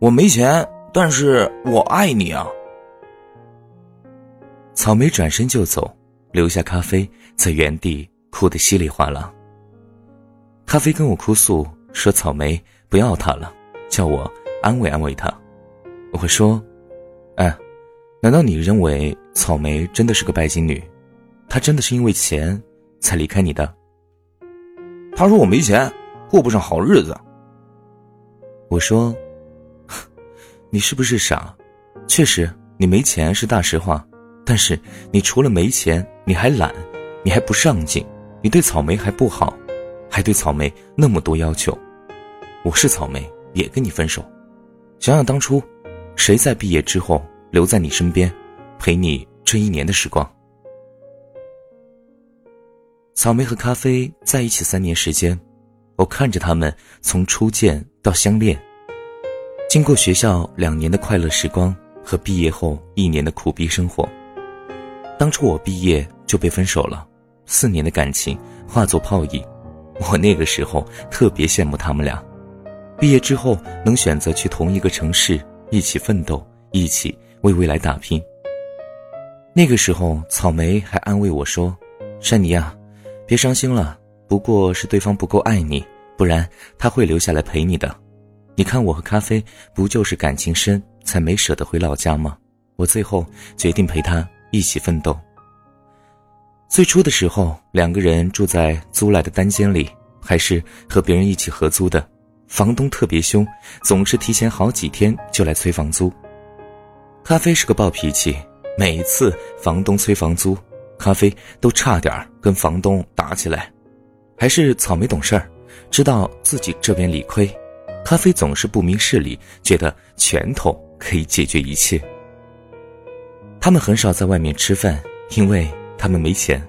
我没钱，但是我爱你啊。草莓转身就走，留下咖啡在原地哭得稀里哗啦。咖啡跟我哭诉说：“草莓不要他了，叫我安慰安慰他。”我说：“哎，难道你认为草莓真的是个拜金女？她真的是因为钱才离开你的？”他说：“我没钱，过不上好日子。”我说：“你是不是傻？确实，你没钱是大实话。”但是你除了没钱，你还懒，你还不上进，你对草莓还不好，还对草莓那么多要求。我是草莓，也跟你分手。想想当初，谁在毕业之后留在你身边，陪你这一年的时光？草莓和咖啡在一起三年时间，我看着他们从初见到相恋，经过学校两年的快乐时光和毕业后一年的苦逼生活。当初我毕业就被分手了，四年的感情化作泡影。我那个时候特别羡慕他们俩，毕业之后能选择去同一个城市一起奋斗，一起为未来打拼。那个时候，草莓还安慰我说：“珊妮啊，别伤心了，不过是对方不够爱你，不然他会留下来陪你的。你看我和咖啡不就是感情深才没舍得回老家吗？我最后决定陪他。”一起奋斗。最初的时候，两个人住在租来的单间里，还是和别人一起合租的。房东特别凶，总是提前好几天就来催房租。咖啡是个暴脾气，每一次房东催房租，咖啡都差点跟房东打起来。还是草莓懂事儿，知道自己这边理亏，咖啡总是不明事理，觉得拳头可以解决一切。他们很少在外面吃饭，因为他们没钱。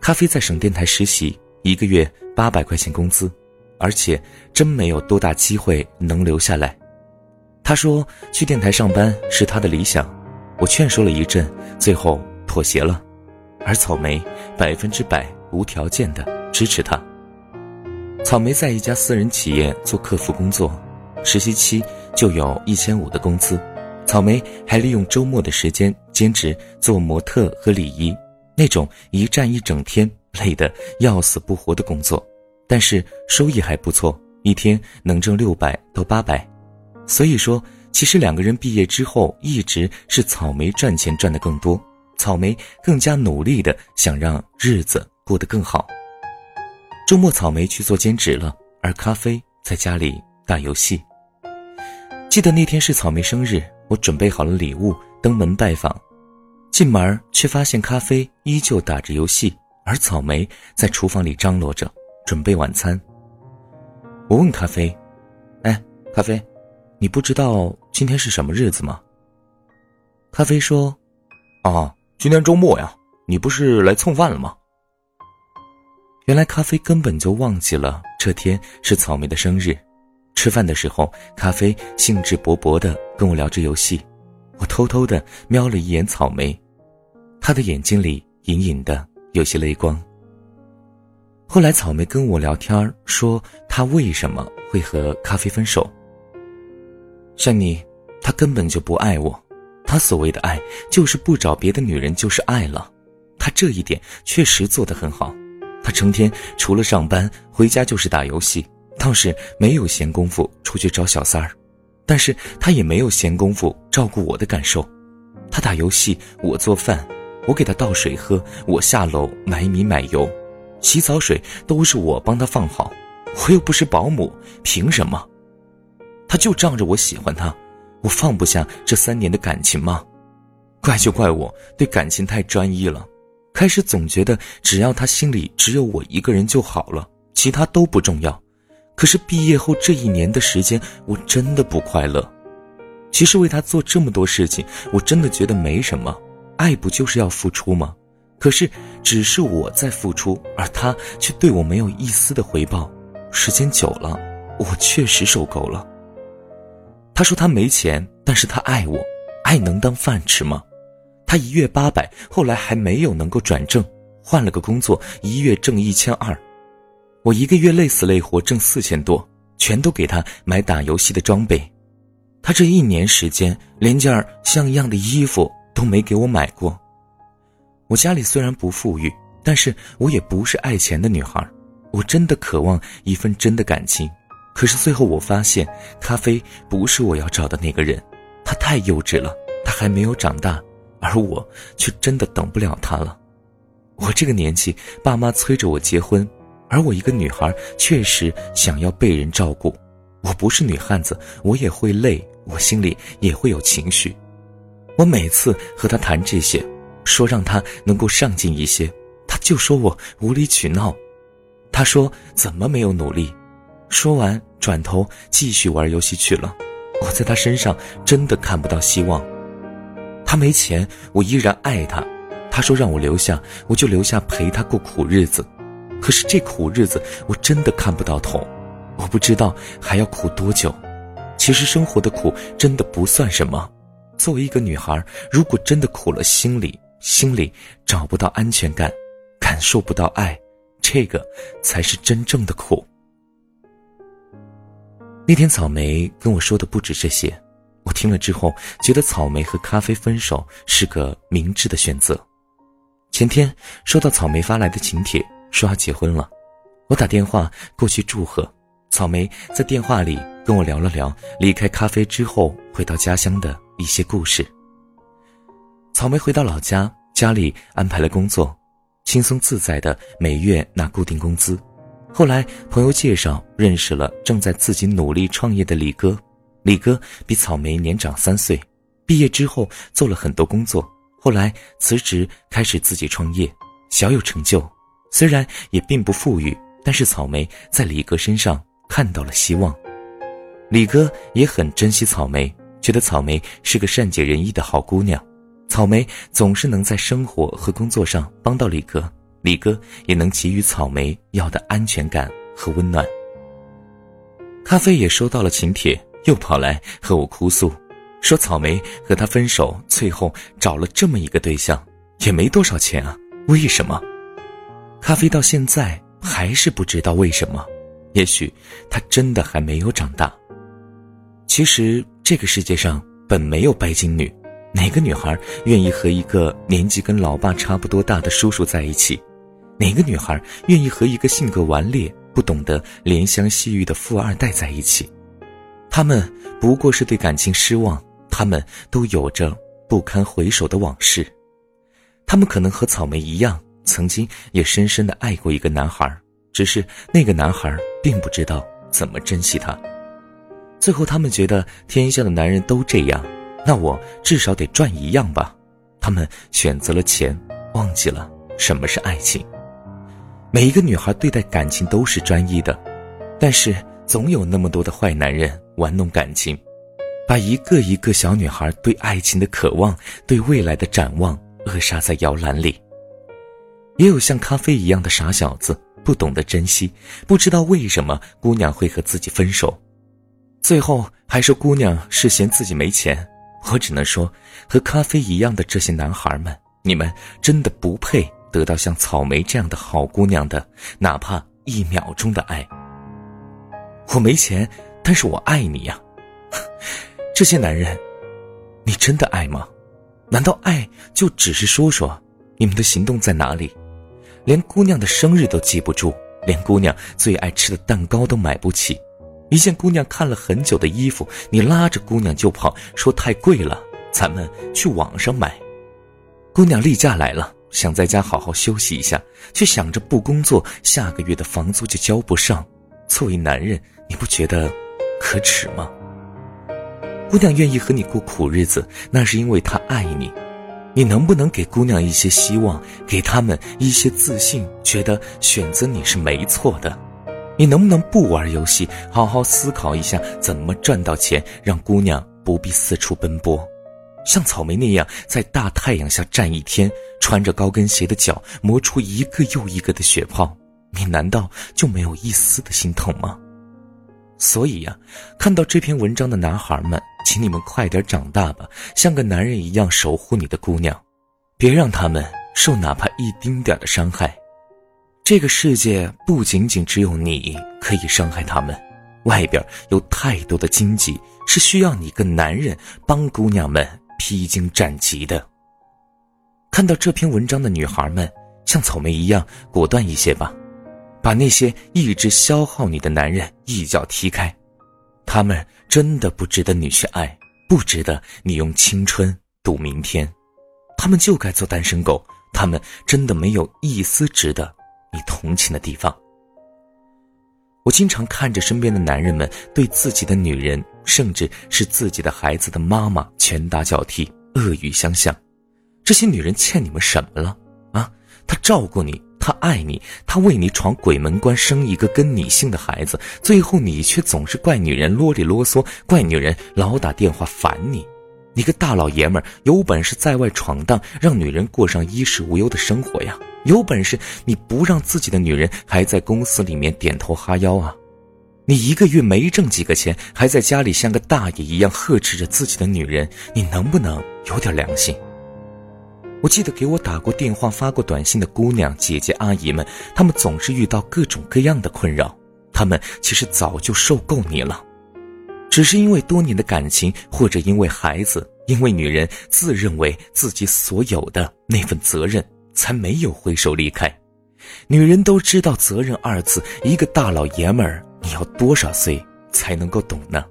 咖啡在省电台实习，一个月八百块钱工资，而且真没有多大机会能留下来。他说去电台上班是他的理想，我劝说了一阵，最后妥协了。而草莓百分之百无条件的支持他。草莓在一家私人企业做客服工作，实习期就有一千五的工资。草莓还利用周末的时间兼职做模特和礼仪，那种一站一整天累得要死不活的工作，但是收益还不错，一天能挣六百到八百。所以说，其实两个人毕业之后一直是草莓赚钱赚得更多，草莓更加努力的想让日子过得更好。周末草莓去做兼职了，而咖啡在家里打游戏。记得那天是草莓生日。我准备好了礼物，登门拜访，进门却发现咖啡依旧打着游戏，而草莓在厨房里张罗着准备晚餐。我问咖啡：“哎，咖啡，你不知道今天是什么日子吗？”咖啡说：“啊，今天周末呀，你不是来蹭饭了吗？”原来咖啡根本就忘记了这天是草莓的生日。吃饭的时候，咖啡兴致勃勃地跟我聊着游戏，我偷偷地瞄了一眼草莓，他的眼睛里隐隐的有些泪光。后来草莓跟我聊天说，他为什么会和咖啡分手？珊妮，他根本就不爱我，他所谓的爱就是不找别的女人就是爱了，他这一点确实做得很好，他成天除了上班回家就是打游戏。倒是没有闲工夫出去找小三儿，但是他也没有闲工夫照顾我的感受。他打游戏，我做饭，我给他倒水喝，我下楼买米买油，洗澡水都是我帮他放好。我又不是保姆，凭什么？他就仗着我喜欢他，我放不下这三年的感情吗？怪就怪我对感情太专一了，开始总觉得只要他心里只有我一个人就好了，其他都不重要。可是毕业后这一年的时间，我真的不快乐。其实为他做这么多事情，我真的觉得没什么。爱不就是要付出吗？可是只是我在付出，而他却对我没有一丝的回报。时间久了，我确实受够了。他说他没钱，但是他爱我，爱能当饭吃吗？他一月八百，后来还没有能够转正，换了个工作，一月挣一千二。我一个月累死累活挣四千多，全都给他买打游戏的装备。他这一年时间连件像样的衣服都没给我买过。我家里虽然不富裕，但是我也不是爱钱的女孩。我真的渴望一份真的感情，可是最后我发现，咖啡不是我要找的那个人。他太幼稚了，他还没有长大，而我却真的等不了他了。我这个年纪，爸妈催着我结婚，而我一个女孩确实想要被人照顾。我不是女汉子，我也会累，我心里也会有情绪。我每次和他谈这些，说让他能够上进一些，他就说我无理取闹。他说：“怎么没有努力？”说完，转头继续玩游戏去了。我在他身上真的看不到希望。他没钱，我依然爱他。他说让我留下，我就留下陪他过苦日子。可是这苦日子我真的看不到头，我不知道还要苦多久。其实生活的苦真的不算什么。作为一个女孩，如果真的苦了，心里心里找不到安全感，感受不到爱。这个才是真正的苦。那天草莓跟我说的不止这些，我听了之后觉得草莓和咖啡分手是个明智的选择。前天收到草莓发来的请帖，说要结婚了，我打电话过去祝贺。草莓在电话里跟我聊了聊离开咖啡之后回到家乡的一些故事。草莓回到老家，家里安排了工作。轻松自在的每月拿固定工资，后来朋友介绍认识了正在自己努力创业的李哥。李哥比草莓年长三岁，毕业之后做了很多工作，后来辞职开始自己创业，小有成就。虽然也并不富裕，但是草莓在李哥身上看到了希望。李哥也很珍惜草莓，觉得草莓是个善解人意的好姑娘。草莓总是能在生活和工作上帮到李哥，李哥也能给予草莓要的安全感和温暖。咖啡也收到了请帖，又跑来和我哭诉，说草莓和他分手，最后找了这么一个对象，也没多少钱啊，为什么？咖啡到现在还是不知道为什么，也许他真的还没有长大。其实这个世界上本没有拜金女。哪个女孩愿意和一个年纪跟老爸差不多大的叔叔在一起？哪个女孩愿意和一个性格顽劣、不懂得怜香惜玉的富二代在一起？他们不过是对感情失望，他们都有着不堪回首的往事。他们可能和草莓一样，曾经也深深的爱过一个男孩，只是那个男孩并不知道怎么珍惜她。最后，他们觉得天下的男人都这样。那我至少得赚一样吧。他们选择了钱，忘记了什么是爱情。每一个女孩对待感情都是专一的，但是总有那么多的坏男人玩弄感情，把一个一个小女孩对爱情的渴望、对未来的展望扼杀在摇篮里。也有像咖啡一样的傻小子，不懂得珍惜，不知道为什么姑娘会和自己分手，最后还说姑娘是嫌自己没钱。我只能说，和咖啡一样的这些男孩们，你们真的不配得到像草莓这样的好姑娘的，哪怕一秒钟的爱。我没钱，但是我爱你呀。这些男人，你真的爱吗？难道爱就只是说说？你们的行动在哪里？连姑娘的生日都记不住，连姑娘最爱吃的蛋糕都买不起。一件姑娘看了很久的衣服，你拉着姑娘就跑，说太贵了，咱们去网上买。姑娘例假来了，想在家好好休息一下，却想着不工作，下个月的房租就交不上。作为男人，你不觉得可耻吗？姑娘愿意和你过苦日子，那是因为她爱你。你能不能给姑娘一些希望，给他们一些自信，觉得选择你是没错的？你能不能不玩游戏，好好思考一下怎么赚到钱，让姑娘不必四处奔波，像草莓那样在大太阳下站一天，穿着高跟鞋的脚磨出一个又一个的血泡，你难道就没有一丝的心疼吗？所以呀，看到这篇文章的男孩们，请你们快点长大吧，像个男人一样守护你的姑娘，别让他们受哪怕一丁点的伤害。这个世界不仅仅只有你可以伤害他们，外边有太多的荆棘是需要你个男人帮姑娘们披荆斩棘的。看到这篇文章的女孩们，像草莓一样果断一些吧，把那些一直消耗你的男人一脚踢开。他们真的不值得你去爱，不值得你用青春赌明天。他们就该做单身狗，他们真的没有一丝值得你同情的地方。我经常看着身边的男人们对自己的女人，甚至是自己的孩子的妈妈拳打脚踢、恶语相向。这些女人欠你们什么了？啊，她照顾你，他爱你，他为你闯鬼门关，生一个跟你姓的孩子，最后你却总是怪女人啰里啰嗦，怪女人老打电话烦你。你个大老爷们，有本事在外闯荡，让女人过上衣食无忧的生活呀！有本事你不让自己的女人还在公司里面点头哈腰啊！你一个月没挣几个钱，还在家里像个大爷一样呵斥着自己的女人，你能不能有点良心？我记得给我打过电话、发过短信的姑娘、姐姐、阿姨们，她们总是遇到各种各样的困扰，她们其实早就受够你了。只是因为多年的感情，或者因为孩子，因为女人自认为自己所有的那份责任，才没有挥手离开。女人都知道“责任”二字，一个大老爷们儿，你要多少岁才能够懂呢？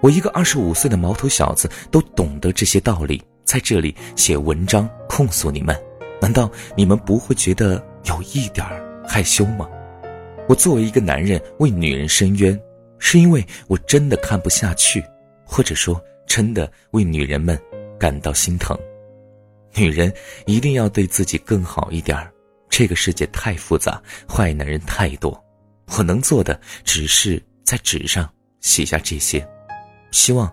我一个二十五岁的毛头小子都懂得这些道理，在这里写文章控诉你们，难道你们不会觉得有一点害羞吗？我作为一个男人为女人伸冤。是因为我真的看不下去，或者说真的为女人们感到心疼。女人一定要对自己更好一点这个世界太复杂，坏男人太多。我能做的只是在纸上写下这些，希望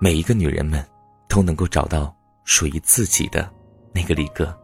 每一个女人们都能够找到属于自己的那个李哥。